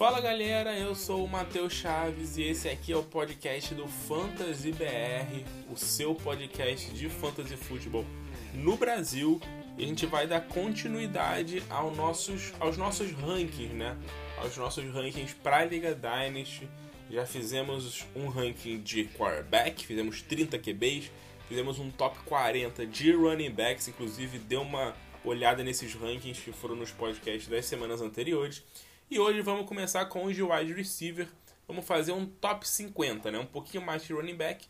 Fala galera, eu sou o Matheus Chaves e esse aqui é o podcast do Fantasy BR, o seu podcast de fantasy futebol no Brasil. E a gente vai dar continuidade aos nossos, aos nossos rankings, né? Aos nossos rankings para a Liga Dynasty. Já fizemos um ranking de quarterback, fizemos 30 QBs, fizemos um top 40 de running backs, inclusive deu uma olhada nesses rankings que foram nos podcasts das semanas anteriores. E hoje vamos começar com os de wide receiver. Vamos fazer um top 50, né? Um pouquinho mais de running back,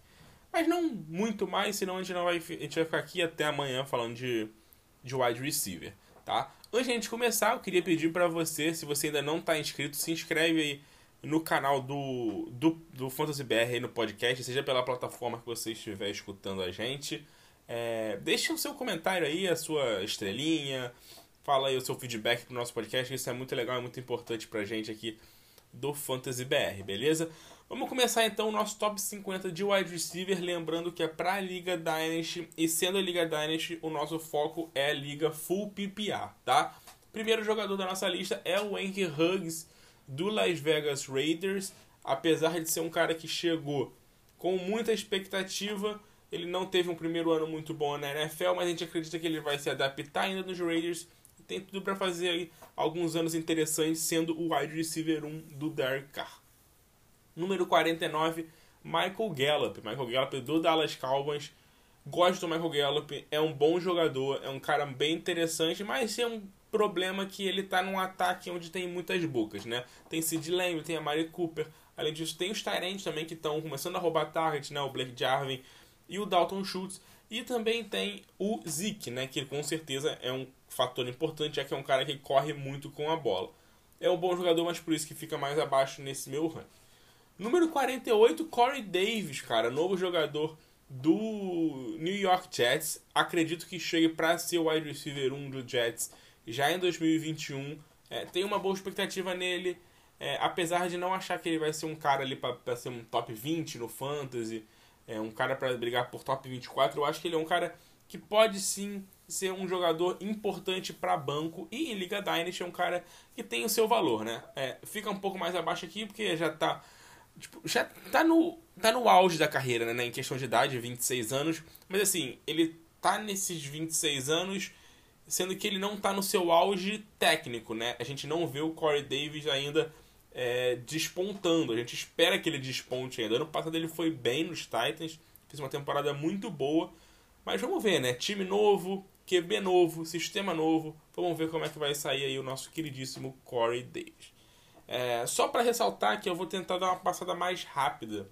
mas não muito mais, senão a gente, não vai, a gente vai ficar aqui até amanhã falando de, de wide receiver, tá? Antes de a gente começar, eu queria pedir para você, se você ainda não está inscrito, se inscreve aí no canal do, do, do Fantasy BR aí no podcast, seja pela plataforma que você estiver escutando a gente. É, deixe o seu comentário aí, a sua estrelinha, fala aí o seu feedback pro nosso podcast, isso é muito legal, é muito importante pra gente aqui do Fantasy BR, beleza? Vamos começar então o nosso top 50 de wide receiver, lembrando que é pra Liga Dynasty, e sendo a Liga Dynasty, o nosso foco é a Liga Full PPA, tá? Primeiro jogador da nossa lista é o Henry Huggs, do Las Vegas Raiders, apesar de ser um cara que chegou com muita expectativa, ele não teve um primeiro ano muito bom na NFL, mas a gente acredita que ele vai se adaptar ainda nos Raiders tem tudo para fazer aí alguns anos interessantes sendo o wide receiver 1 do Derek Carr. Número 49, Michael Gallup. Michael Gallup do Dallas Cowboys. Gosto do Michael Gallup, é um bom jogador, é um cara bem interessante, mas é um problema que ele tá num ataque onde tem muitas bocas, né? Tem Sid Lamb, tem a Mari Cooper, além disso tem os Tyrants também que estão começando a roubar target, né? O Blake Jarvin e o Dalton Schultz. E também tem o Zeke, né? Que com certeza é um fator importante, já que é um cara que corre muito com a bola. É um bom jogador, mas por isso que fica mais abaixo nesse meu ranking. Número 48, Corey Davis, cara, novo jogador do New York Jets. Acredito que chegue para ser o wide receiver 1 do Jets já em 2021. É, tem uma boa expectativa nele, é, apesar de não achar que ele vai ser um cara ali para ser um top 20 no Fantasy, é, um cara para brigar por top 24. Eu acho que ele é um cara que pode sim ser um jogador importante para banco e em Liga Dynasty é um cara que tem o seu valor, né? É, fica um pouco mais abaixo aqui porque já tá tipo, já tá no tá no auge da carreira, né, em questão de idade, 26 anos, mas assim, ele tá nesses 26 anos sendo que ele não está no seu auge técnico, né? A gente não vê o Corey Davis ainda é, despontando. A gente espera que ele desponte ainda. Ano passado ele foi bem nos Titans, fez uma temporada muito boa. Mas vamos ver, né? Time novo, QB novo, sistema novo. Vamos ver como é que vai sair aí o nosso queridíssimo Corey Davis. É, só para ressaltar que eu vou tentar dar uma passada mais rápida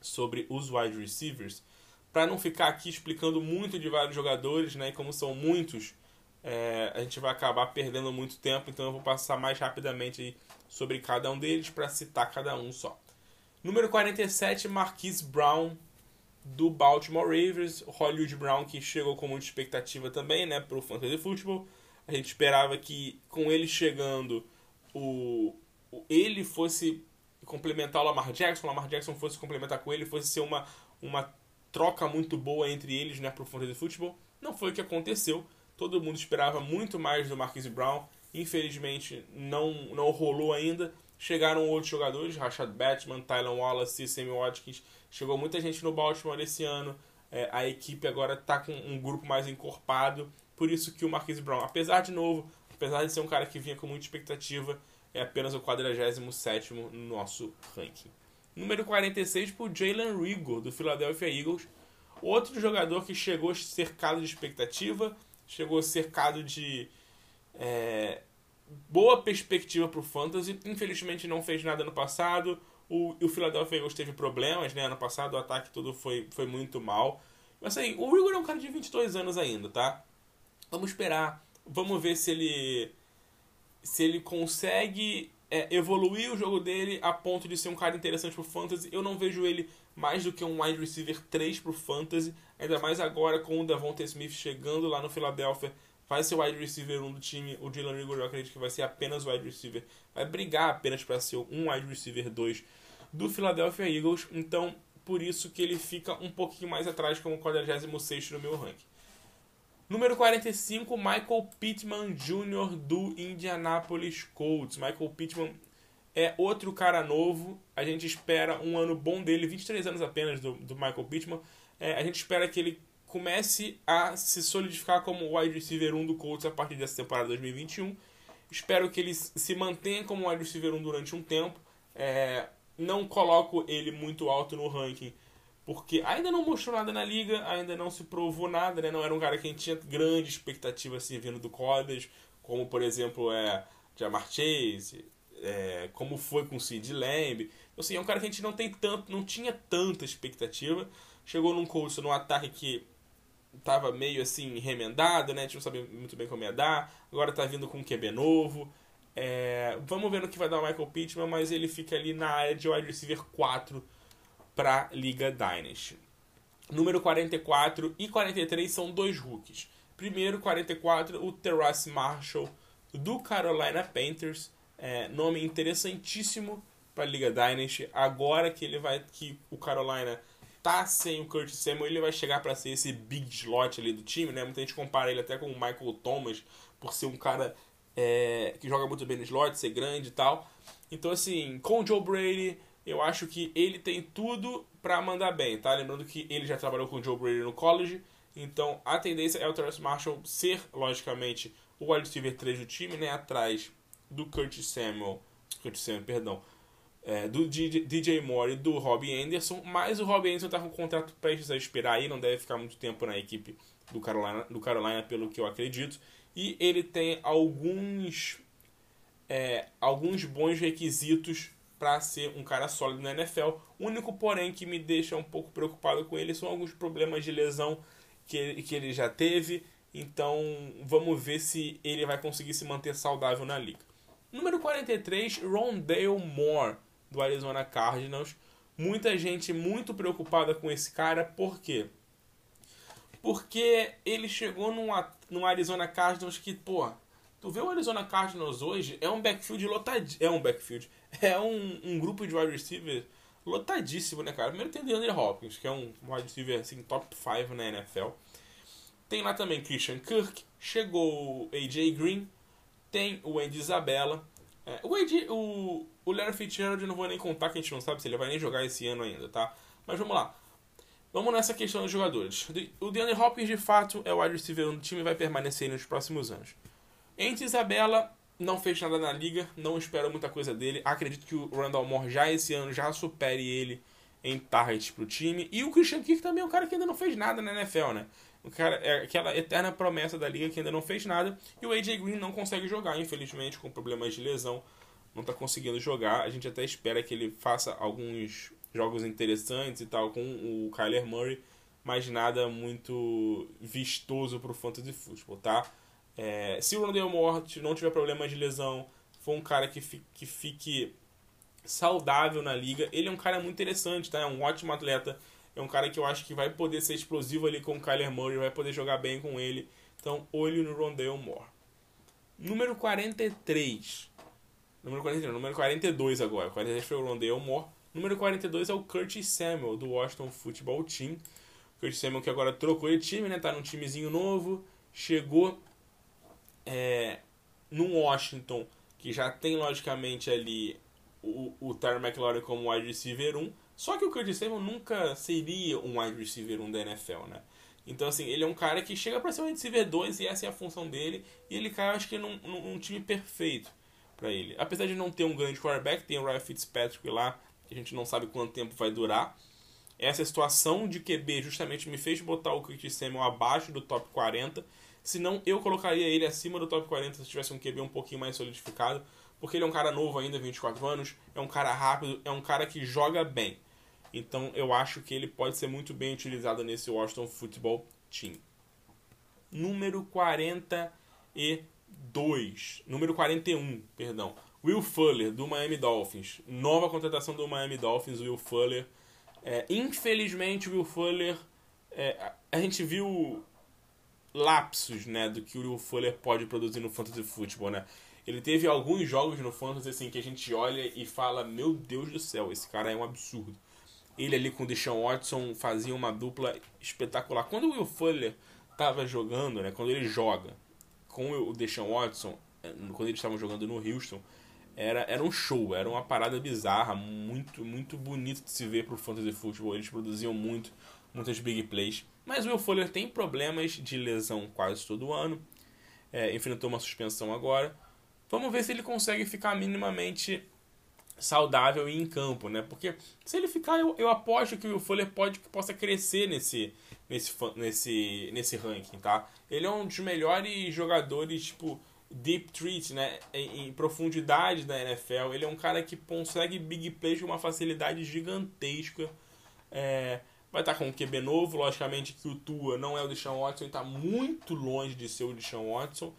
sobre os wide receivers, para não ficar aqui explicando muito de vários jogadores, né? E como são muitos, é, a gente vai acabar perdendo muito tempo, então eu vou passar mais rapidamente sobre cada um deles para citar cada um só. Número 47, Marquise Brown, do Baltimore Ravens. Hollywood Brown, que chegou com muita expectativa também né, para o Fantasy Football. A gente esperava que com ele chegando, o, o ele fosse complementar o Lamar Jackson, o Lamar Jackson fosse complementar com ele, fosse ser uma, uma troca muito boa entre eles né, para o Fantasy Football. Não foi o que aconteceu. Todo mundo esperava muito mais do Marquise Brown. Infelizmente, não, não rolou ainda. Chegaram outros jogadores, Rashad Batman, Tyler Wallace, Sammy Watkins. Chegou muita gente no Baltimore esse ano. É, a equipe agora está com um grupo mais encorpado. Por isso que o Marquise Brown, apesar de novo, apesar de ser um cara que vinha com muita expectativa, é apenas o 47 no nosso ranking. Número 46 por Jalen Rigor, do Philadelphia Eagles. Outro jogador que chegou cercado de expectativa, chegou cercado de é, boa perspectiva para o Fantasy. Infelizmente não fez nada no passado. O, o Philadelphia Eagles teve problemas, né? Ano passado o ataque todo foi, foi muito mal. Mas assim, o Igor é um cara de 22 anos ainda, tá? Vamos esperar. Vamos ver se ele se ele consegue é, evoluir o jogo dele a ponto de ser um cara interessante pro Fantasy. Eu não vejo ele mais do que um wide receiver 3 pro Fantasy, ainda mais agora com o Devonta Smith chegando lá no Philadelphia. Vai ser o wide receiver 1 do time. O Dylan Rigor eu acredito que vai ser apenas wide receiver. Vai brigar apenas para ser um wide receiver 2 do Philadelphia Eagles. Então, por isso que ele fica um pouquinho mais atrás como 46 no meu ranking. Número 45, Michael Pittman Jr. do Indianapolis Colts. Michael Pittman é outro cara novo. A gente espera um ano bom dele, 23 anos apenas do, do Michael Pittman. É, a gente espera que ele comece a se solidificar como wide receiver 1 do Colts a partir dessa temporada 2021. Espero que ele se mantenha como wide receiver 1 durante um tempo. É, não coloco ele muito alto no ranking, porque ainda não mostrou nada na liga, ainda não se provou nada, né? Não era um cara que a gente tinha grande expectativa assim, vindo do college, como por exemplo é Jamar Chase, é, como foi com o Sid Lamb. Então, assim, é um cara que a gente não tem tanto, não tinha tanta expectativa. Chegou num curso, num ataque que tava meio assim remendado, né? A gente não sabia muito bem como ia dar. Agora tá vindo com um QB novo. É, vamos ver no que vai dar o Michael Pittman, mas ele fica ali na área de wide receiver 4 para Liga Dynasty. Número 44 e 43 são dois rookies. Primeiro, 44, o Terrace Marshall do Carolina Panthers. É, nome interessantíssimo para a Liga Dynasty. Agora que ele vai que o Carolina tá sem o Curtis Samuel, ele vai chegar para ser esse big slot ali do time, né? Muita gente compara ele até com o Michael Thomas por ser um cara é, que joga muito bem no slot, ser grande e tal. Então assim, com o Joe Brady, eu acho que ele tem tudo para mandar bem, tá? Lembrando que ele já trabalhou com o Joe Brady no college, então a tendência é o Terrence Marshall ser, logicamente, o wide receiver 3 do time, né? Atrás do Curtis Samuel, Curtis Samuel, perdão, é, do DJ Moore e do Robbie Anderson, mas o Robbie Anderson está com o contrato prestes a expirar aí, não deve ficar muito tempo na equipe do Carolina, do Carolina pelo que eu acredito. E ele tem alguns, é, alguns bons requisitos para ser um cara sólido na NFL. O único, porém, que me deixa um pouco preocupado com ele são alguns problemas de lesão que ele, que ele já teve. Então vamos ver se ele vai conseguir se manter saudável na liga. Número 43, Rondale Moore do Arizona Cardinals. Muita gente muito preocupada com esse cara, por quê? Porque ele chegou num, num Arizona Cardinals que, pô, tu vê o Arizona Cardinals hoje, é um backfield lotadíssimo. É um backfield. É um, um grupo de wide receivers lotadíssimo, né, cara? Primeiro tem o DeAndre Hopkins, que é um wide receiver assim, top 5 na NFL. Tem lá também Christian Kirk, chegou o AJ Green, tem o Andy Isabella. É, o, AJ, o, o Larry Fitzgerald eu não vou nem contar que a gente não sabe se ele vai nem jogar esse ano ainda, tá? Mas vamos lá. Vamos nessa questão dos jogadores. O DeAndre Hopkins, de fato, é o wide receiver do time e vai permanecer nos próximos anos. Entre Isabella, não fez nada na liga, não espero muita coisa dele. Acredito que o Randall Moore já esse ano já supere ele em targets pro time. E o Christian Kirk também é um cara que ainda não fez nada na NFL, né? O cara é aquela eterna promessa da liga que ainda não fez nada. E o AJ Green não consegue jogar, infelizmente, com problemas de lesão não está conseguindo jogar. A gente até espera que ele faça alguns jogos interessantes e tal com o Kyler Murray, mas nada muito vistoso para o fantasy football, tá? É, se o Rondale Moore não tiver problema de lesão, for um cara que fique, que fique saudável na liga, ele é um cara muito interessante, tá? É um ótimo atleta, é um cara que eu acho que vai poder ser explosivo ali com o Kyler Murray, vai poder jogar bem com ele. Então, olho no Rondale Moore. Número 43. Número 41, número 42 agora. 43 foi o Rondale Moore. Número 42 é o Curtis Samuel, do Washington Football Team. Curtis Samuel que agora trocou de time, né? Tá num timezinho novo. Chegou é, no Washington, que já tem logicamente ali o, o Tyler McLaurin como wide receiver 1. Só que o Curtis Samuel nunca seria um wide receiver 1 da NFL, né? Então, assim, ele é um cara que chega para ser um wide receiver 2 e essa é a função dele. E ele cai, acho que, num, num time perfeito para ele. Apesar de não ter um grande quarterback, tem o Ryan Fitzpatrick lá, que a gente não sabe quanto tempo vai durar. Essa situação de QB justamente me fez botar o Curtis Samuel abaixo do top 40. Senão eu colocaria ele acima do top 40 se tivesse um QB um pouquinho mais solidificado. Porque ele é um cara novo ainda, 24 anos, é um cara rápido, é um cara que joga bem. Então eu acho que ele pode ser muito bem utilizado nesse Washington Football Team. Número 40 e 2, número 41, perdão. Will Fuller, do Miami Dolphins. Nova contratação do Miami Dolphins, Will Fuller. É, infelizmente, Will Fuller. É, a gente viu lapsos né, do que o Will Fuller pode produzir no Fantasy Football. Né? Ele teve alguns jogos no Fantasy assim, que a gente olha e fala: Meu Deus do céu, esse cara é um absurdo. Ele ali com o Deshaun Watson fazia uma dupla espetacular. Quando o Will Fuller estava jogando, né, quando ele joga, com o Deshaun Watson, eh, quando eles estavam jogando no Houston, era, era um show, era uma parada bizarra, muito, muito bonito de se ver pro fantasy football. Eles produziam muito, muitas big plays. Mas o Will Fuller tem problemas de lesão quase todo ano. É, enfrentou uma suspensão agora. Vamos ver se ele consegue ficar minimamente saudável e em campo, né? Porque se ele ficar, eu, eu aposto que o Fuller pode que possa crescer nesse, nesse, nesse, nesse ranking, tá? Ele é um dos melhores jogadores, tipo, deep treat, né? Em, profundidade da NFL. Ele é um cara que consegue big plays com uma facilidade gigantesca. É, vai estar com um QB novo, logicamente que o Tua não é o Deshaun Watson, está muito longe de ser o Deshaun Watson.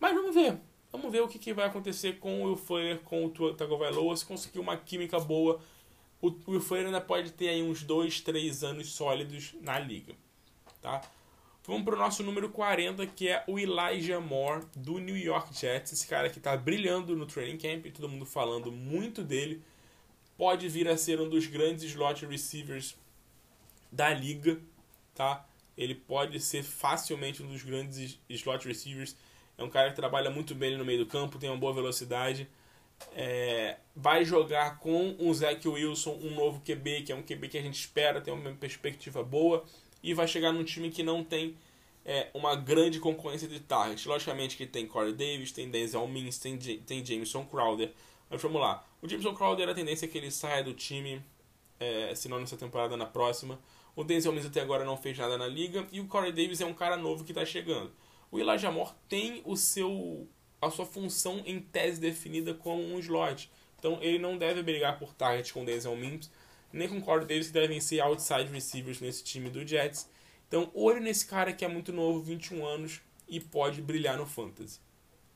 Mas vamos ver. Vamos ver o que, que vai acontecer com o Will Fuller, com o Tua Tagovailoa, se conseguir uma química boa. O Will Fuller ainda pode ter aí uns 2, 3 anos sólidos na liga. Tá? Vamos para o nosso número 40, que é o Elijah Moore, do New York Jets. Esse cara que está brilhando no training camp, todo mundo falando muito dele. Pode vir a ser um dos grandes slot receivers da liga, tá? Ele pode ser facilmente um dos grandes slot receivers. É um cara que trabalha muito bem no meio do campo, tem uma boa velocidade. É, vai jogar com o Zach Wilson, um novo QB, que é um QB que a gente espera, tem uma perspectiva boa. E vai chegar num time que não tem é, uma grande concorrência de targets. Logicamente que tem Corey Davis, tem Denzel Mims, tem, tem Jameson Crowder. Mas vamos lá. O Jameson Crowder, a tendência é que ele saia do time, é, se não nessa temporada, na próxima. O Denzel Mims até agora não fez nada na liga. E o Corey Davis é um cara novo que está chegando. O Elijah Moore tem o seu, a sua função em tese definida como um slot. Então ele não deve brigar por target com o Denzel Mims, nem com Corey Davis, que devem ser outside receivers nesse time do Jets. Então olho nesse cara que é muito novo, 21 anos, e pode brilhar no Fantasy.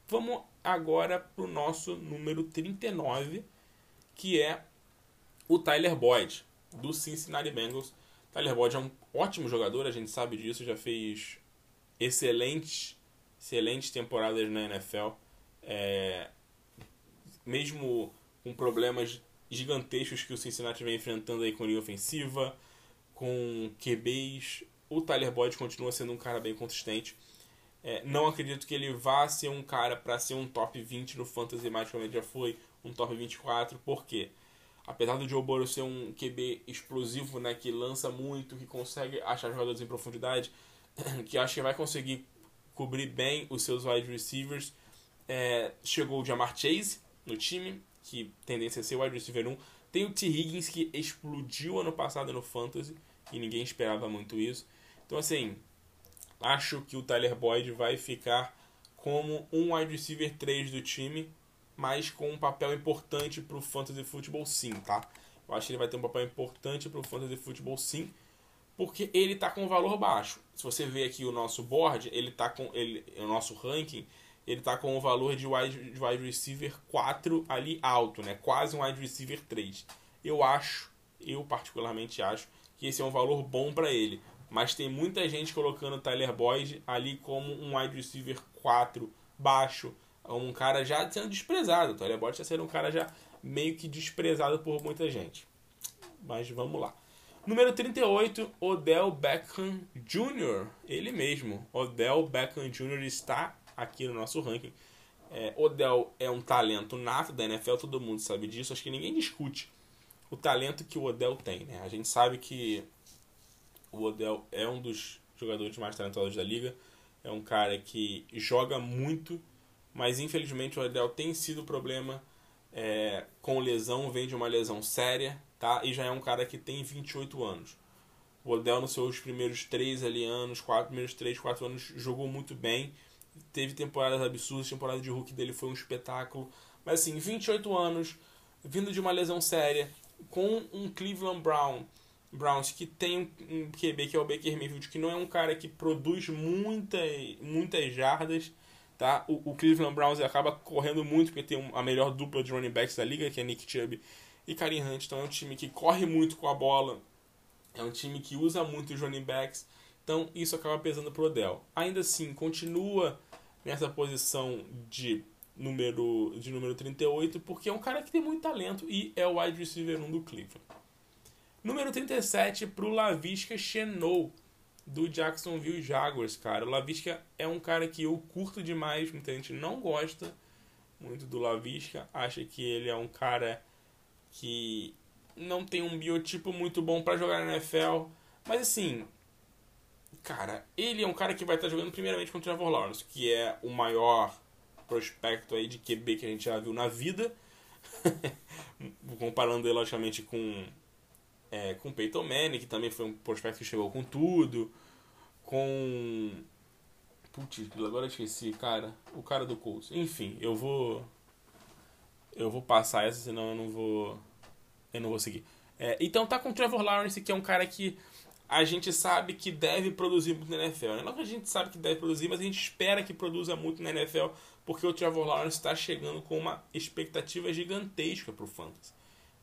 Vamos agora para o nosso número 39, que é o Tyler Boyd, do Cincinnati Bengals. Tyler Boyd é um ótimo jogador, a gente sabe disso, já fez excelentes, excelentes temporadas na NFL. É, mesmo com problemas gigantescos que o Cincinnati vem enfrentando aí com linha ofensiva, com QBs, o Tyler Boyd continua sendo um cara bem consistente. É, não acredito que ele vá ser um cara para ser um top 20 no Fantasy, ele já foi, um top 24, por quê? apesar do Joe Burrow ser um QB explosivo, né, que lança muito, que consegue achar jogadores em profundidade, que acho que vai conseguir cobrir bem os seus wide receivers. É, chegou o Jamar Chase no time, que tendência a ser wide receiver 1. Tem o T. Higgins, que explodiu ano passado no Fantasy, e ninguém esperava muito isso. Então, assim, acho que o Tyler Boyd vai ficar como um wide receiver 3 do time, mas com um papel importante para o fantasy futebol sim, tá? Eu acho que ele vai ter um papel importante para o fantasy futebol sim, porque ele está com valor baixo. Se você ver aqui o nosso board, ele tá com ele, o nosso ranking, ele está com o valor de wide, de wide receiver 4 ali alto, né? Quase um wide receiver 3. Eu acho, eu particularmente acho que esse é um valor bom para ele, mas tem muita gente colocando o Tyler Boyd ali como um wide receiver 4 baixo um cara já sendo desprezado. O Tyler Boyd está sendo um cara já meio que desprezado por muita gente. Mas vamos lá. Número 38, Odell Beckham Jr. Ele mesmo. Odell Beckham Jr. está aqui no nosso ranking. É, Odell é um talento nato da NFL, todo mundo sabe disso. Acho que ninguém discute o talento que o Odell tem. Né? A gente sabe que o Odell é um dos jogadores mais talentosos da liga. É um cara que joga muito mas infelizmente o Odell tem sido problema é, com lesão, vem de uma lesão séria, tá? E já é um cara que tem 28 anos. O Odell nos seus primeiros 3 ali anos, quatro, primeiros 3, 4 anos, jogou muito bem. Teve temporadas absurdas, a temporada de rookie dele foi um espetáculo. Mas assim, 28 anos, vindo de uma lesão séria, com um Cleveland Brown, Browns que tem um QB que é o Baker Mayfield, que não é um cara que produz muita, muitas jardas, Tá? O, o Cleveland Browns acaba correndo muito porque tem a melhor dupla de running backs da liga, que é Nick Chubb e Karim Hunt. Então é um time que corre muito com a bola, é um time que usa muito os running backs. Então isso acaba pesando pro Odell. Ainda assim, continua nessa posição de número, de número 38, porque é um cara que tem muito talento e é o wide receiver 1 do Cleveland. Número 37 pro Lavisca Chenou do Jacksonville Jaguars, cara. O Lavisca é um cara que eu curto demais, muita gente não gosta. muito do Lavisca, acha que ele é um cara que não tem um biotipo muito bom para jogar na NFL, mas assim, cara, ele é um cara que vai estar jogando primeiramente contra o Trevor Lawrence, que é o maior prospecto aí de QB que a gente já viu na vida, comparando ele logicamente com é, com Peyton Manning, que também foi um prospecto que chegou com tudo, com Putz, agora eu esqueci, cara. O cara do Colts. Enfim, eu vou. Eu vou passar essa, senão eu não vou. Eu não vou seguir. É, então tá com o Trevor Lawrence, que é um cara que a gente sabe que deve produzir muito na NFL. Né? Não que a gente sabe que deve produzir, mas a gente espera que produza muito na NFL, porque o Trevor Lawrence está chegando com uma expectativa gigantesca pro Fantasy.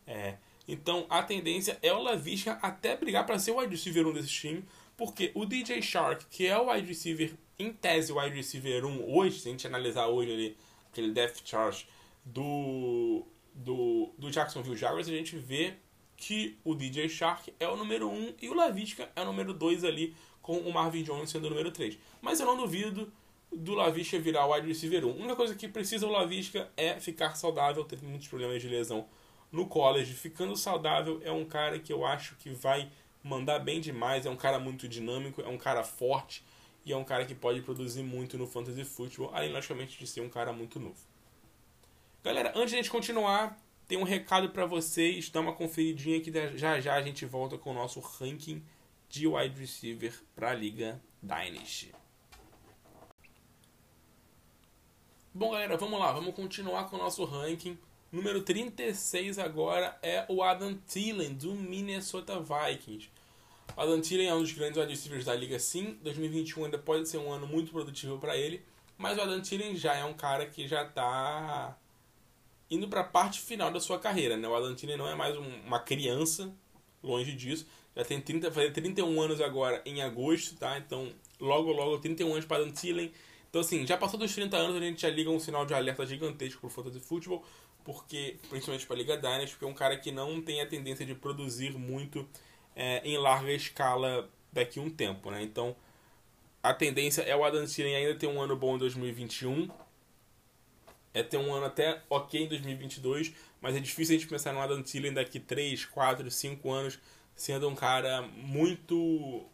É, então a tendência é o Lavisca até brigar para ser o wide receiver 1 desse time, porque o DJ Shark, que é o wide receiver em tese, o wide receiver 1 hoje, se a gente analisar hoje ali, aquele depth chart do, do, do Jacksonville Jaguars, a gente vê que o DJ Shark é o número 1 e o Lavisca é o número 2 ali, com o Marvin Jones sendo o número 3. Mas eu não duvido do Lavisca virar o wide receiver 1. A única coisa que precisa o Lavisca é ficar saudável, teve muitos problemas de lesão no college. Ficando saudável é um cara que eu acho que vai mandar bem demais, é um cara muito dinâmico, é um cara forte, e é um cara que pode produzir muito no fantasy football, além logicamente de ser um cara muito novo. Galera, antes de a gente continuar, tem um recado para vocês, dá uma conferidinha que já já a gente volta com o nosso ranking de wide receiver para a liga Dynasty. Bom, galera, vamos lá, vamos continuar com o nosso ranking. Número 36 agora é o Adam Thielen, do Minnesota Vikings. O Adam Thielen é um dos grandes wide receivers da liga, sim. 2021 ainda pode ser um ano muito produtivo para ele. Mas o Adam Thielen já é um cara que já está indo para a parte final da sua carreira. Né? O Adam Thielen não é mais um, uma criança, longe disso. Já tem 30, fazer 31 anos agora em agosto, tá? Então, logo, logo, 31 anos para Adam Thielen. Então, assim, já passou dos 30 anos, a gente já liga um sinal de alerta gigantesco pro Fantasy Football, porque, principalmente para a Liga Dynasty, porque é um cara que não tem a tendência de produzir muito é, em larga escala daqui a um tempo, né? Então, a tendência é o Adam Thielen ainda ter um ano bom em 2021, é ter um ano até ok em 2022, mas é difícil a gente pensar no Adam Thielen daqui 3, 4, 5 anos sendo um cara muito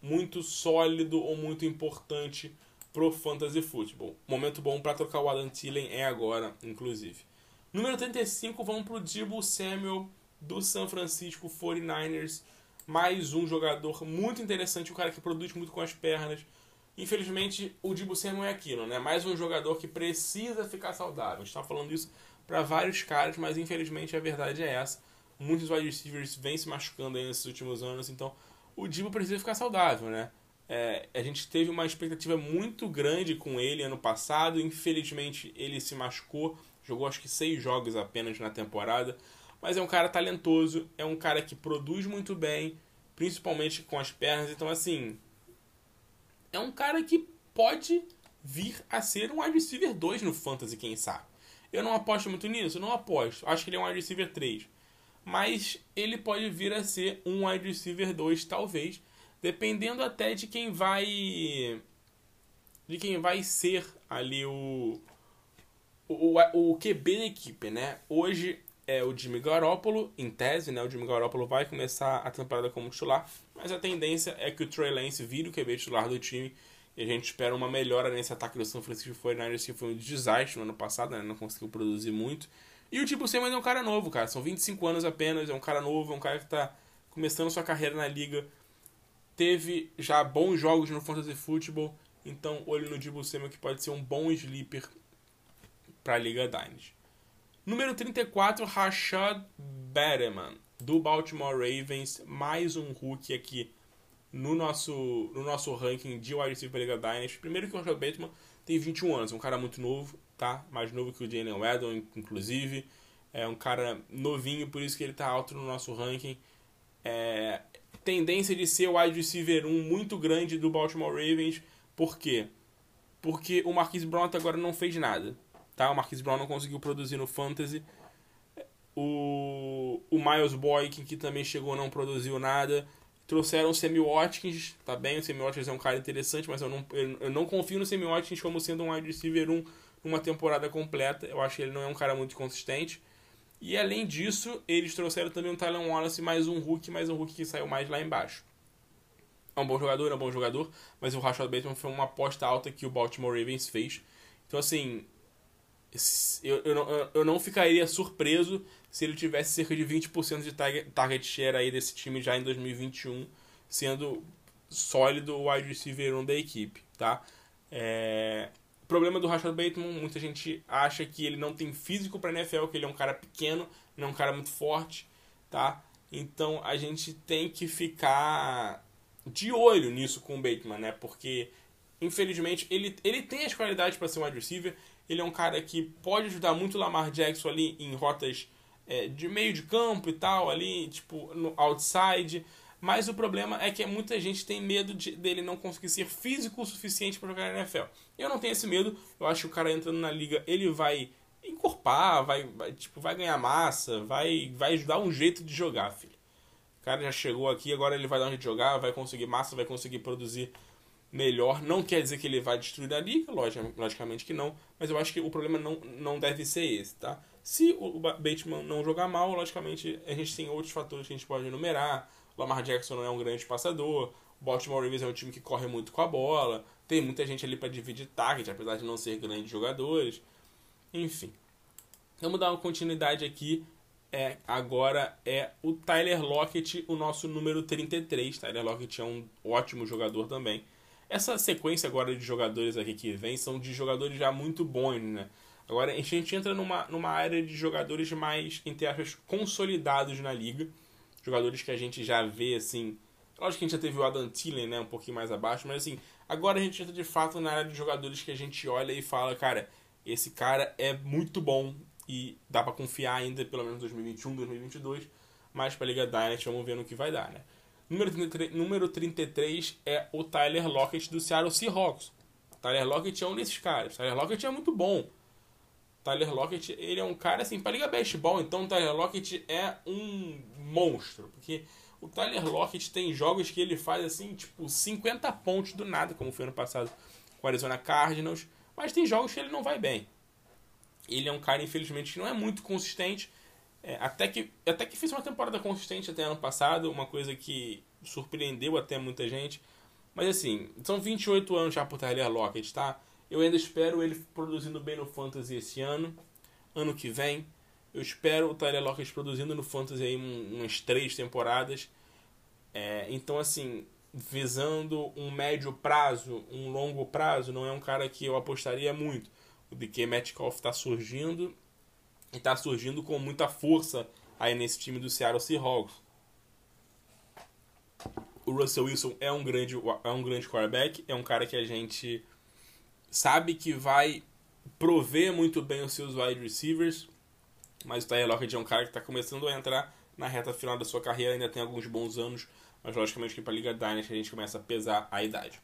muito sólido ou muito importante pro fantasy football. Momento bom para trocar o Adam Thielen é agora, inclusive. Número 35, vamos pro Debo Samuel do San Francisco 49ers mais um jogador muito interessante, um cara que produz muito com as pernas. Infelizmente, o Dibu Samuel é aquilo, né? Mais um jogador que precisa ficar saudável. A gente tá falando isso para vários caras, mas infelizmente a verdade é essa. Muitos wide receivers vêm se machucando aí nesses últimos anos, então o Dibu precisa ficar saudável, né? É, a gente teve uma expectativa muito grande com ele ano passado, infelizmente ele se machucou, jogou acho que seis jogos apenas na temporada. Mas é um cara talentoso, é um cara que produz muito bem, principalmente com as pernas. Então, assim, é um cara que pode vir a ser um wide receiver 2 no Fantasy, quem sabe. Eu não aposto muito nisso, não aposto. Acho que ele é um wide receiver 3. Mas ele pode vir a ser um wide receiver 2, talvez, dependendo até de quem vai de quem vai ser ali o o, o, QB da equipe, né? Hoje é o Jimmy Garoppolo, em tese, né? O Jimmy Garoppolo vai começar a temporada como titular, mas a tendência é que o Trey Lance vire o QB titular do time e a gente espera uma melhora nesse ataque do São Francisco 49ers, que foi um desastre no ano passado, né? Não conseguiu produzir muito. E o Tipo Simmons é um cara novo, cara. São 25 anos apenas, é um cara novo, é um cara que tá começando sua carreira na liga. Teve já bons jogos no Fantasy Football, então olho no Dibu Samuel que pode ser um bom sleeper para a Liga Dynasty. Número 34, Rashad Bateman, do Baltimore Ravens, mais um rookie aqui no nosso, no nosso ranking de wide receiver Liga Dynasty. Primeiro que o Rashad Bateman tem 21 anos, é um cara muito novo, tá? Mais novo que o Jalen Waddle, inclusive. É um cara novinho, por isso que ele está alto no nosso ranking. É, tendência de ser o wide receiver 1 muito grande do Baltimore Ravens. Por quê? Porque o Marquise Brown agora não fez nada tá? O Marquis Brown não conseguiu produzir no Fantasy. O, o Miles Boykin, que também chegou, não produziu nada. Trouxeram o Sammy Watkins, tá bem? O Sammy Watkins é um cara interessante, mas eu não, eu, eu não confio no Sammy Watkins como sendo um wide receiver 1 uma temporada completa. Eu acho que ele não é um cara muito consistente. E além disso, eles trouxeram também um Tyler Wallace, mais um Hulk, mais um Hulk que saiu mais lá embaixo. É um bom jogador, é um bom jogador, mas o Rashad Bateman foi uma aposta alta que o Baltimore Ravens fez. Então, assim, eu, eu, não, eu não ficaria surpreso se ele tivesse cerca de 20% de target share aí desse time já em 2021, sendo sólido o wide receiver 1 da equipe, tá? É... O problema do Rashad Bateman, muita gente acha que ele não tem físico para NFL, que ele é um cara pequeno, não é um cara muito forte, tá? Então a gente tem que ficar de olho nisso com o Bateman, né? Porque infelizmente ele, ele tem as qualidades para ser um wide receiver, ele é um cara que pode ajudar muito o Lamar Jackson ali em rotas é, de meio de campo e tal, ali, tipo, no outside. Mas o problema é que muita gente tem medo de, dele não conseguir ser físico o suficiente para jogar na NFL. Eu não tenho esse medo. Eu acho que o cara entrando na liga, ele vai encorpar, vai, vai, tipo, vai ganhar massa, vai, vai dar um jeito de jogar, filho. O cara já chegou aqui, agora ele vai dar um jeito de jogar, vai conseguir massa, vai conseguir produzir melhor. Não quer dizer que ele vai destruir a liga, logicamente que não, mas eu acho que o problema não, não deve ser esse, tá? Se o Bateman não jogar mal, logicamente a gente tem outros fatores que a gente pode enumerar Lamar Jackson não é um grande passador. O Baltimore Ravens é um time que corre muito com a bola. Tem muita gente ali para dividir target, apesar de não ser grandes jogadores. Enfim. Vamos dar uma continuidade aqui. É, agora é o Tyler Lockett, o nosso número 33. Tyler Lockett é um ótimo jogador também. Essa sequência agora de jogadores aqui que vem são de jogadores já muito bons, né? Agora a gente entra numa, numa área de jogadores mais, entre aspas, consolidados na liga jogadores que a gente já vê, assim. Lógico que a gente já teve o Adam Thielen, né? Um pouquinho mais abaixo, mas assim, agora a gente entra de fato na área de jogadores que a gente olha e fala, cara, esse cara é muito bom e dá para confiar ainda, pelo menos 2021, 2022, mas pra Liga Dynasty vamos ver no que vai dar, né? Número 33, número 33 é o Tyler Lockett do Seattle Seahawks. Tyler Lockett é um desses caras. Tyler Lockett é muito bom. Tyler Lockett, ele é um cara assim, para liga baseball, então o Tyler Lockett é um monstro, porque o Tyler Lockett tem jogos que ele faz assim, tipo, 50 pontos do nada, como foi ano passado com o Arizona Cardinals, mas tem jogos que ele não vai bem. Ele é um cara, infelizmente, que não é muito consistente, é, até, que, até que fez uma temporada consistente até ano passado, uma coisa que surpreendeu até muita gente, mas assim, são 28 anos já pro Tyler Lockett, tá? Eu ainda espero ele produzindo bem no Fantasy esse ano. Ano que vem. Eu espero o Tyler Lockett produzindo no Fantasy aí umas três temporadas. É, então, assim, visando um médio prazo, um longo prazo, não é um cara que eu apostaria muito. O DK Metcalf está surgindo e está surgindo com muita força aí nesse time do Seattle Seahawks. O Russell Wilson é um grande, é um grande quarterback, é um cara que a gente sabe que vai prover muito bem os seus wide receivers, mas o Tyler Lockett é um cara que está começando a entrar na reta final da sua carreira, ainda tem alguns bons anos, mas logicamente que para a Liga Dynasty a gente começa a pesar a idade.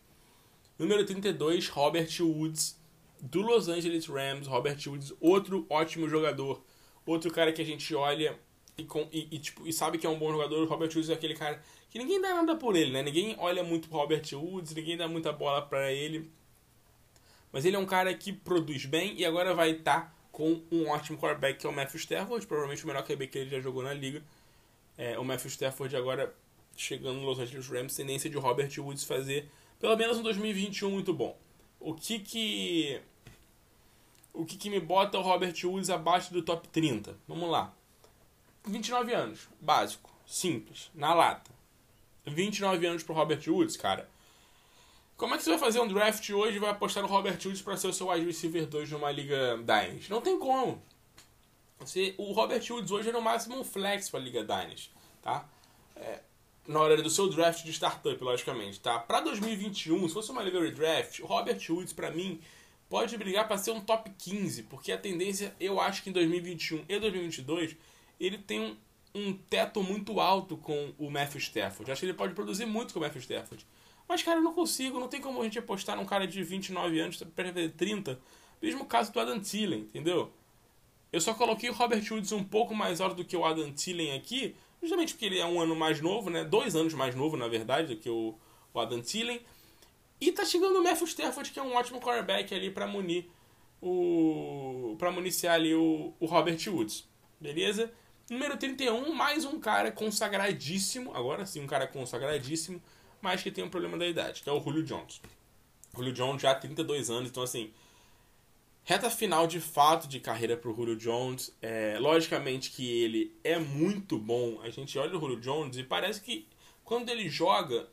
Número 32, Robert Woods, do Los Angeles Rams. Robert Woods, outro ótimo jogador, outro cara que a gente olha e, com, e, e, tipo, e sabe que é um bom jogador. Robert Woods é aquele cara que ninguém dá nada por ele, né? Ninguém olha muito pro Robert Woods, ninguém dá muita bola para ele. Mas ele é um cara que produz bem e agora vai estar tá com um ótimo quarterback que é o Matthew Stafford, provavelmente o melhor QB que ele já jogou na liga. É, o Matthew Stafford agora chegando no Los Angeles Rams, tendência de Robert Woods fazer pelo menos um 2021 muito bom. O que que o que, que me bota o Robert Woods abaixo do top 30? Vamos lá. 29 anos, básico, simples, na lata. 29 anos pro Robert Woods, cara. Como é que você vai fazer um draft hoje e vai apostar no Robert Woods para ser o seu wide receiver 2 numa liga Dynasty? Não tem como. Você, o Robert Woods hoje é no máximo um flex para liga Dynasty, tá? É, na hora do seu draft de startup, logicamente, tá? Para 2021, se fosse uma liga redraft, o Robert Woods para mim pode brigar para ser um top 15, porque a tendência, eu acho que em 2021 e 2022 ele tem um, um teto muito alto com o Matthew Stafford. Acho que ele pode produzir muito com o Matthew Stafford. Mas, cara, eu não consigo, não tem como a gente apostar num cara de 29 anos para fazer 30. Mesmo caso do Adam Thielen, entendeu? Eu só coloquei o Robert Woods um pouco mais alto do que o Adam Thielen aqui, justamente porque ele é um ano mais novo, né? Dois anos mais novo, na verdade, do que o, o Adam Thielen. E tá chegando o Matthew Stafford, que é um ótimo quarterback ali para munir o para municiar ali o, o Robert Woods. Beleza? Número 31, mais um cara consagradíssimo, agora sim, um cara consagradíssimo, mas que tem um problema da idade, que é o Julio Jones. Julio Jones já 32 anos, então assim, reta final de fato de carreira para o Julio Jones. É, logicamente que ele é muito bom. A gente olha o Julio Jones e parece que quando ele joga,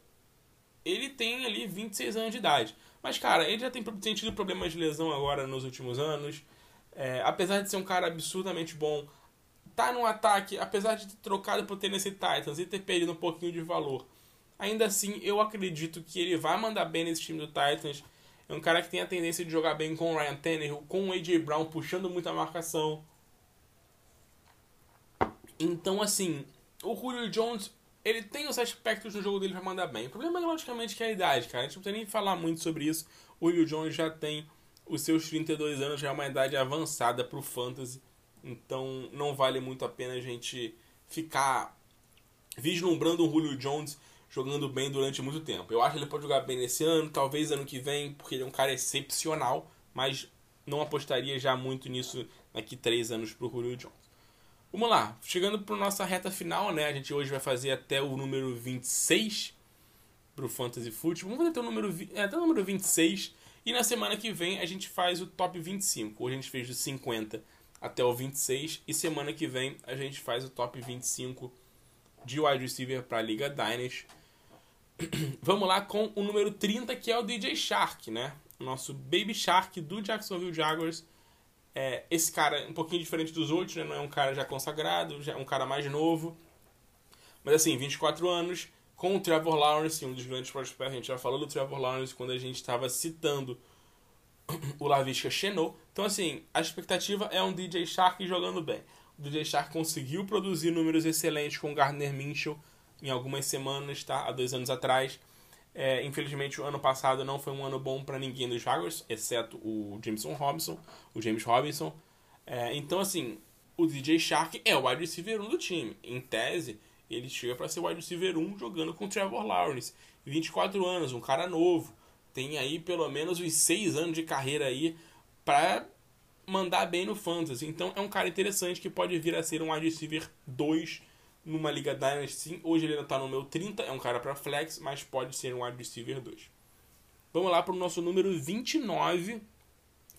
ele tem ali 26 anos de idade. Mas, cara, ele já tem, tido problemas de lesão agora nos últimos anos. É, apesar de ser um cara absurdamente bom, tá no ataque, apesar de ter trocado pro Tennessee Titans e ter perdido um pouquinho de valor, ainda assim eu acredito que ele vai mandar bem nesse time do Titans. É um cara que tem a tendência de jogar bem com o Ryan Tannehill, com o A.J. Brown puxando muita marcação. Então, assim, o Julio Jones, ele tem os aspectos do jogo dele para mandar bem. O problema é, logicamente, que é a idade, cara. A gente não precisa nem falar muito sobre isso. O Julio Jones já tem os seus 32 anos, já é uma idade avançada pro fantasy. Então não vale muito a pena a gente ficar vislumbrando o Julio Jones jogando bem durante muito tempo. Eu acho que ele pode jogar bem nesse ano, talvez ano que vem, porque ele é um cara excepcional, mas não apostaria já muito nisso daqui três anos para o Julio Jones. Vamos lá, chegando para nossa reta final, né? A gente hoje vai fazer até o número 26 para o Fantasy Football. Vamos fazer até o, número, é, até o número 26. E na semana que vem a gente faz o top 25. Hoje a gente fez do 50 até o 26 e semana que vem a gente faz o top 25 de wide receiver para a Liga Dynasty. Vamos lá com o número 30 que é o DJ Shark, né? O nosso Baby Shark do Jacksonville Jaguars. É, esse cara é um pouquinho diferente dos outros, né? Não é um cara já consagrado, já é um cara mais novo. Mas assim, 24 anos, com o Trevor Lawrence, um dos grandes prospectos. A gente já falou do Trevor Lawrence quando a gente estava citando o Lavisca Chenot. Então, assim, a expectativa é um DJ Shark jogando bem. O DJ Shark conseguiu produzir números excelentes com o Gardner Minshew em algumas semanas, tá? Há dois anos atrás. É, infelizmente, o ano passado não foi um ano bom para ninguém dos Jaguars, exceto o Jameson Robinson, o James Robinson. É, então, assim, o DJ Shark é o wide receiver 1 do time. Em tese, ele chega para ser wide receiver 1 jogando com o Trevor Lawrence. 24 anos, um cara novo tem aí pelo menos uns seis anos de carreira aí para mandar bem no fantasy. Então é um cara interessante que pode vir a ser um wide receiver 2 numa liga Dynasty. Sim, hoje ele ainda está no meu 30, é um cara para flex, mas pode ser um wide receiver 2. Vamos lá para o nosso número 29,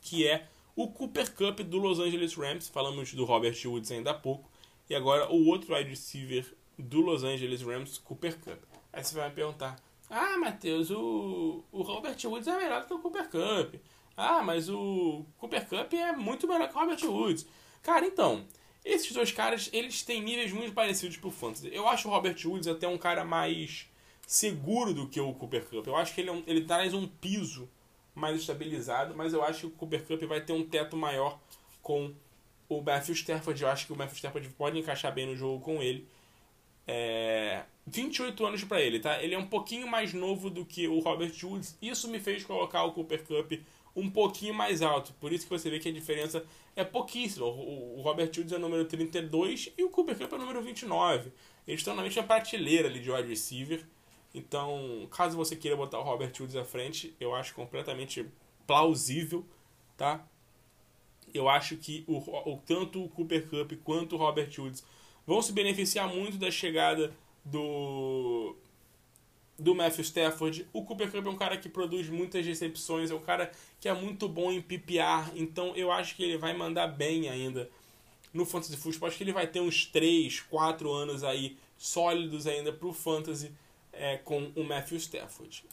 que é o Cooper Cup do Los Angeles Rams. Falamos do Robert Woods ainda há pouco. E agora o outro wide receiver do Los Angeles Rams, Cooper Cup. Aí você vai me perguntar, ah, Matheus, o, o Robert Woods é melhor que o Cooper Cup. Ah, mas o Cooper Cup é muito melhor que o Robert Woods. Cara, então, esses dois caras, eles têm níveis muito parecidos pro fantasy. Eu acho o Robert Woods até um cara mais seguro do que o Cooper Cup. Eu acho que ele, é um, ele traz um piso mais estabilizado, mas eu acho que o Cooper Cup vai ter um teto maior com o Matthew Stafford. Eu acho que o Matthew Stafford pode encaixar bem no jogo com ele. É, 28 anos para ele, tá? Ele é um pouquinho mais novo do que o Robert Woods. Isso me fez colocar o Cooper Cup um pouquinho mais alto. Por isso que você vê que a diferença é pouquíssima. O, Robert Woods é o número 32 e o Cooper Cup é o número 29. Eles estão na mesma prateleira ali de wide receiver. Então, caso você queira botar o Robert Woods à frente, eu acho completamente plausível, tá? Eu acho que o, o tanto o Cooper Cup quanto o Robert Woods vão se beneficiar muito da chegada do do Matthew Stafford. O Cooper Cup é um cara que produz muitas recepções, é um cara que é muito bom em PPR, então eu acho que ele vai mandar bem ainda no Fantasy Football. Acho que ele vai ter uns 3, 4 anos aí sólidos ainda pro Fantasy é, com o Matthew Stafford.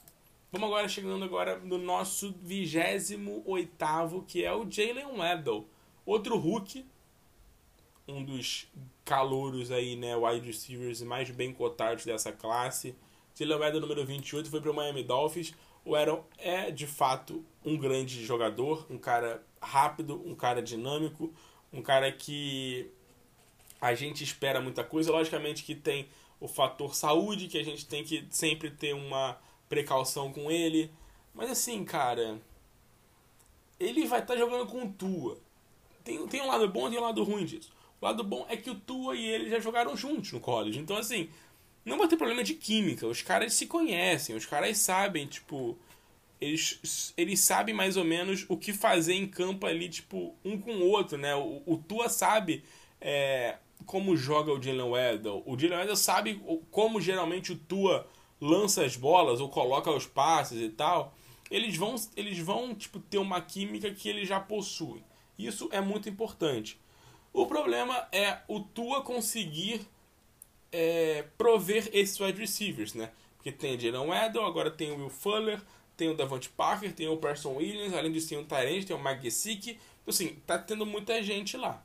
Vamos agora chegando agora no nosso 28 que é o Jalen Waddle. Outro rookie um dos calouros aí, né, wide receivers mais bem cotados dessa classe. Jalen Waddle, número 28, foi para o Miami Dolphins. O Aaron é, de fato, um grande jogador, um cara rápido, um cara dinâmico, um cara que a gente espera muita coisa. Logicamente que tem o fator saúde, que a gente tem que sempre ter uma precaução com ele. Mas assim, cara, ele vai estar tá jogando com Tua. Tem, tem um lado bom e tem um lado ruim disso. O lado bom é que o Tua e ele já jogaram juntos no college. Então, assim, não vai ter problema de química. Os caras se conhecem, os caras sabem, tipo, eles, eles sabem mais ou menos o que fazer em campo ali, tipo, um com o outro, né? O, o Tua sabe é, como joga o Jalen Weddle. O Jalen Weddle sabe como geralmente o Tua lança as bolas ou coloca os passes e tal. Eles vão, eles vão tipo, ter uma química que eles já possuem. Isso é muito importante. O problema é o Tua conseguir é, prover esses wide receivers, né? Porque tem o Jalen Weddle, agora tem o Will Fuller, tem o Davante Parker, tem o Person Williams, além disso tem o Tyrant, tem o Mike Gesicki. Então, assim, tá tendo muita gente lá.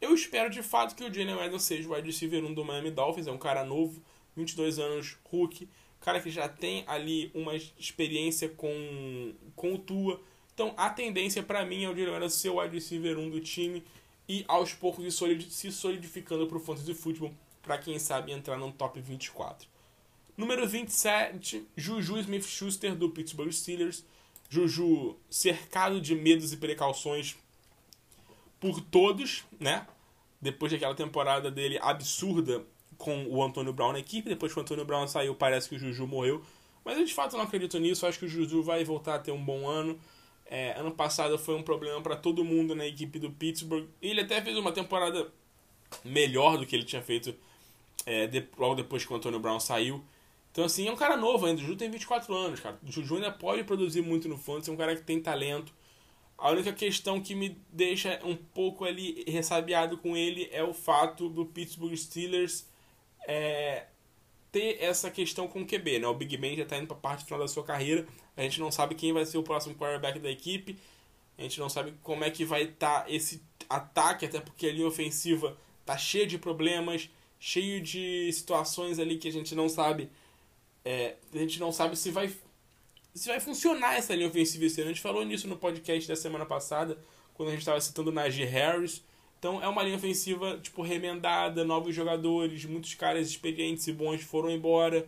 Eu espero de fato que o Jalen Weddle seja o wide receiver 1 do Miami Dolphins, é um cara novo, 22 anos, Hulk, cara que já tem ali uma experiência com, com o Tua. Então, a tendência para mim é o Jalen Weddle ser o wide receiver 1 do time e aos poucos se solidificando para o Fantasy Football, para quem sabe entrar no top 24. Número 27, Juju Smith-Schuster do Pittsburgh Steelers. Juju cercado de medos e precauções por todos, né? Depois daquela temporada dele absurda com o Antônio Brown na equipe, depois que o Antônio Brown saiu, parece que o Juju morreu. Mas eu de fato não acredito nisso, acho que o Juju vai voltar a ter um bom ano. É, ano passado foi um problema para todo mundo na equipe do Pittsburgh. Ele até fez uma temporada melhor do que ele tinha feito é, de, logo depois que o Antônio Brown saiu. Então, assim, é um cara novo ainda. O Juju tem 24 anos, cara. O Juju ainda pode produzir muito no fantasy, é um cara que tem talento. A única questão que me deixa um pouco ali ressabiado com ele é o fato do Pittsburgh Steelers é, ter essa questão com o QB, né? O Big Ben já está indo para a parte final da sua carreira. A gente não sabe quem vai ser o próximo quarterback da equipe. A gente não sabe como é que vai estar tá esse ataque, até porque a linha ofensiva tá cheia de problemas, cheio de situações ali que a gente não sabe é, a gente não sabe se vai se vai funcionar essa linha ofensiva. A gente falou nisso no podcast da semana passada, quando a gente estava citando o Najee Harris. Então é uma linha ofensiva tipo remendada, novos jogadores, muitos caras experientes e bons foram embora.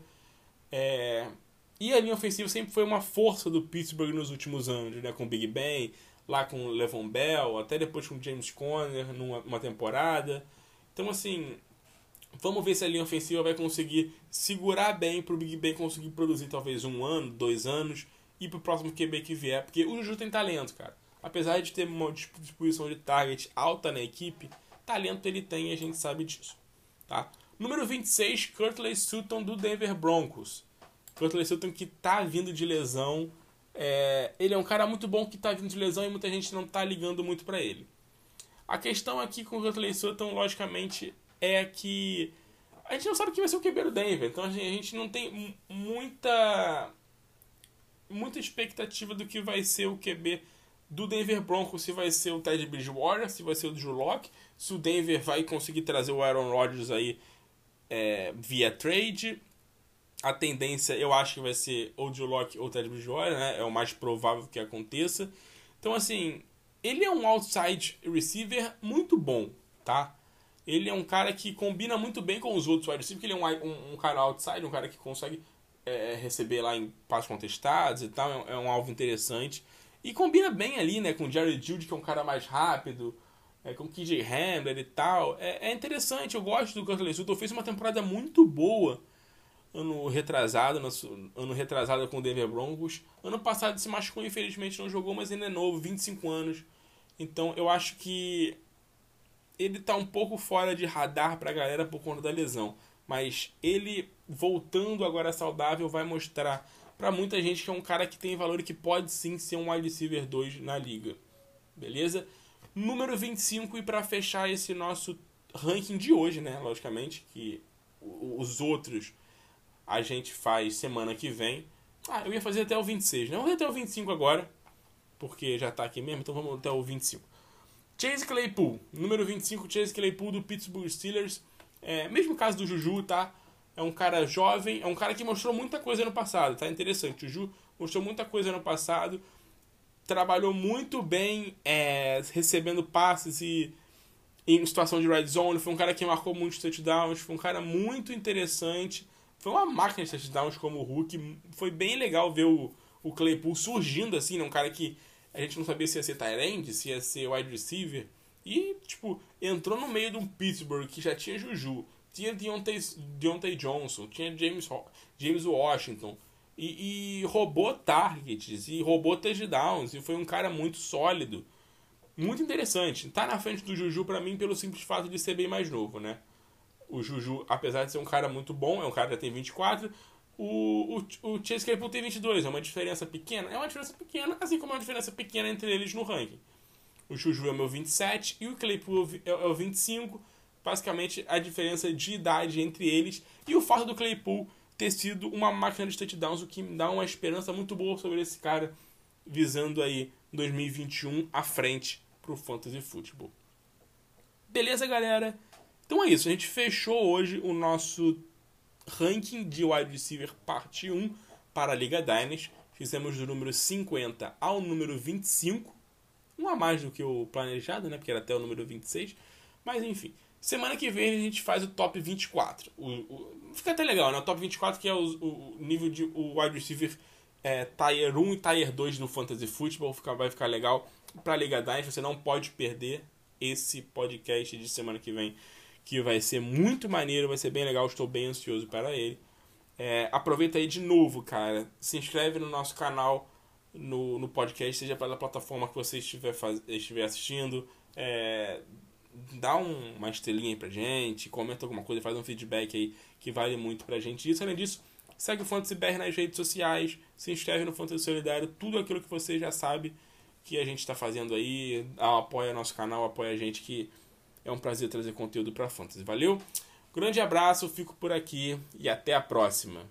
É... E a linha ofensiva sempre foi uma força do Pittsburgh nos últimos anos, né? Com o Big Ben, lá com o Levon Bell, até depois com o James Conner numa temporada. Então, assim, Vamos ver se a linha ofensiva vai conseguir segurar bem para o Big Ben conseguir produzir talvez um ano, dois anos e para o próximo QB que vier. Porque o Juju tem talento, cara. Apesar de ter uma distribuição de target alta na equipe, talento ele tem e a gente sabe disso. Tá? Número 26, Curtley Sutton do Denver Broncos. Curtley Sutton que tá vindo de lesão. É, ele é um cara muito bom que tá vindo de lesão e muita gente não tá ligando muito para ele. A questão aqui com o Curtley Sutton, logicamente, é que a gente não sabe quem vai ser o QB do Denver. Então a gente não tem muita muita expectativa do que vai ser o QB do Denver Broncos, se vai ser o Ted Bridgewater, se vai ser o Drew Locke, se o Denver vai conseguir trazer o Aaron Rodgers aí é, via trade. A tendência, eu acho que vai ser ou Drew Locke ou Ted Bridgewater, né? É o mais provável que aconteça. Então, assim, ele é um outside receiver muito bom, tá? Ele é um cara que combina muito bem com os outros wide receivers, porque ele é um, um, um, cara outside, um cara que consegue é, receber lá em passos contestados e tal, é, é, um alvo interessante. E combina bem ali, né, com o Jared Judy, que é um cara mais rápido, é, com o KJ Hamler e tal. É, é interessante, eu gosto do Curtis Sutton, fez uma temporada muito boa ano retrasado, ano retrasado com o Denver Broncos. Ano passado se machucou, infelizmente não jogou, mas ainda é novo, 25 anos. Então eu acho que ele tá um pouco fora de radar pra galera por conta da lesão. Mas ele voltando agora saudável vai mostrar para muita gente que é um cara que tem valor e que pode sim ser um wide receiver 2 na liga. Beleza? Número 25 e para fechar esse nosso ranking de hoje, né, logicamente, que os outros a gente faz semana que vem. Ah, eu ia fazer até o 26, né? Vamos até o 25 agora, porque já tá aqui mesmo, então vamos até o 25. Chase Claypool, número 25, Chase Claypool do Pittsburgh Steelers. É, mesmo caso do Juju, tá? É um cara jovem, é um cara que mostrou muita coisa no passado, tá? Interessante. O Juju mostrou muita coisa no passado, trabalhou muito bem é, recebendo passes e em situação de red zone. Foi um cara que marcou muitos touchdowns, foi um cara muito interessante. Foi uma máquina de touchdowns como o Hulk. Foi bem legal ver o, o Claypool surgindo assim, né? Um cara que a gente não sabia se ia ser Tyrande, se ia ser wide receiver. E, tipo, entrou no meio de um Pittsburgh que já tinha Juju, tinha Deontay, Deontay Johnson, tinha James, James Washington. e, e roubou targets e roubou touchdowns e foi um cara muito sólido. Muito interessante. Tá na frente do Juju para mim pelo simples fato de ser bem mais novo, né? O Juju, apesar de ser um cara muito bom, é um cara que já tem 24, o, o, o Chase Claypool tem 22, é uma diferença pequena? É uma diferença pequena, assim como é uma diferença pequena entre eles no ranking. O Juju é o meu 27 e o Claypool é, é o 25, basicamente a diferença de idade entre eles e o fato do Claypool ter sido uma máquina de touchdowns, o que me dá uma esperança muito boa sobre esse cara, visando aí 2021 à frente pro Fantasy Football. Beleza, galera? Então é isso, a gente fechou hoje o nosso ranking de wide receiver parte 1 para a Liga Dynasty. Fizemos do número 50 ao número 25, um a mais do que o planejado, né? Porque era até o número 26. Mas enfim, semana que vem a gente faz o top 24. O, o, fica até legal, né? O top 24 que é o, o nível de o wide receiver é, Tier 1 e Tier 2 no Fantasy Football. Fica, vai ficar legal. Para a Liga Dynasty, você não pode perder esse podcast de semana que vem que vai ser muito maneiro, vai ser bem legal, estou bem ansioso para ele. É, aproveita aí de novo, cara. Se inscreve no nosso canal no, no podcast, seja pela plataforma que você estiver, faz, estiver assistindo. É, dá um, uma estrelinha aí pra gente, comenta alguma coisa, faz um feedback aí que vale muito pra gente. Isso, além disso, segue o Fantasy BR nas redes sociais, se inscreve no Fantasy Solidário, tudo aquilo que você já sabe que a gente está fazendo aí, apoia nosso canal, apoia a gente que é um prazer trazer conteúdo para Fantasy. Valeu? Grande abraço, fico por aqui e até a próxima.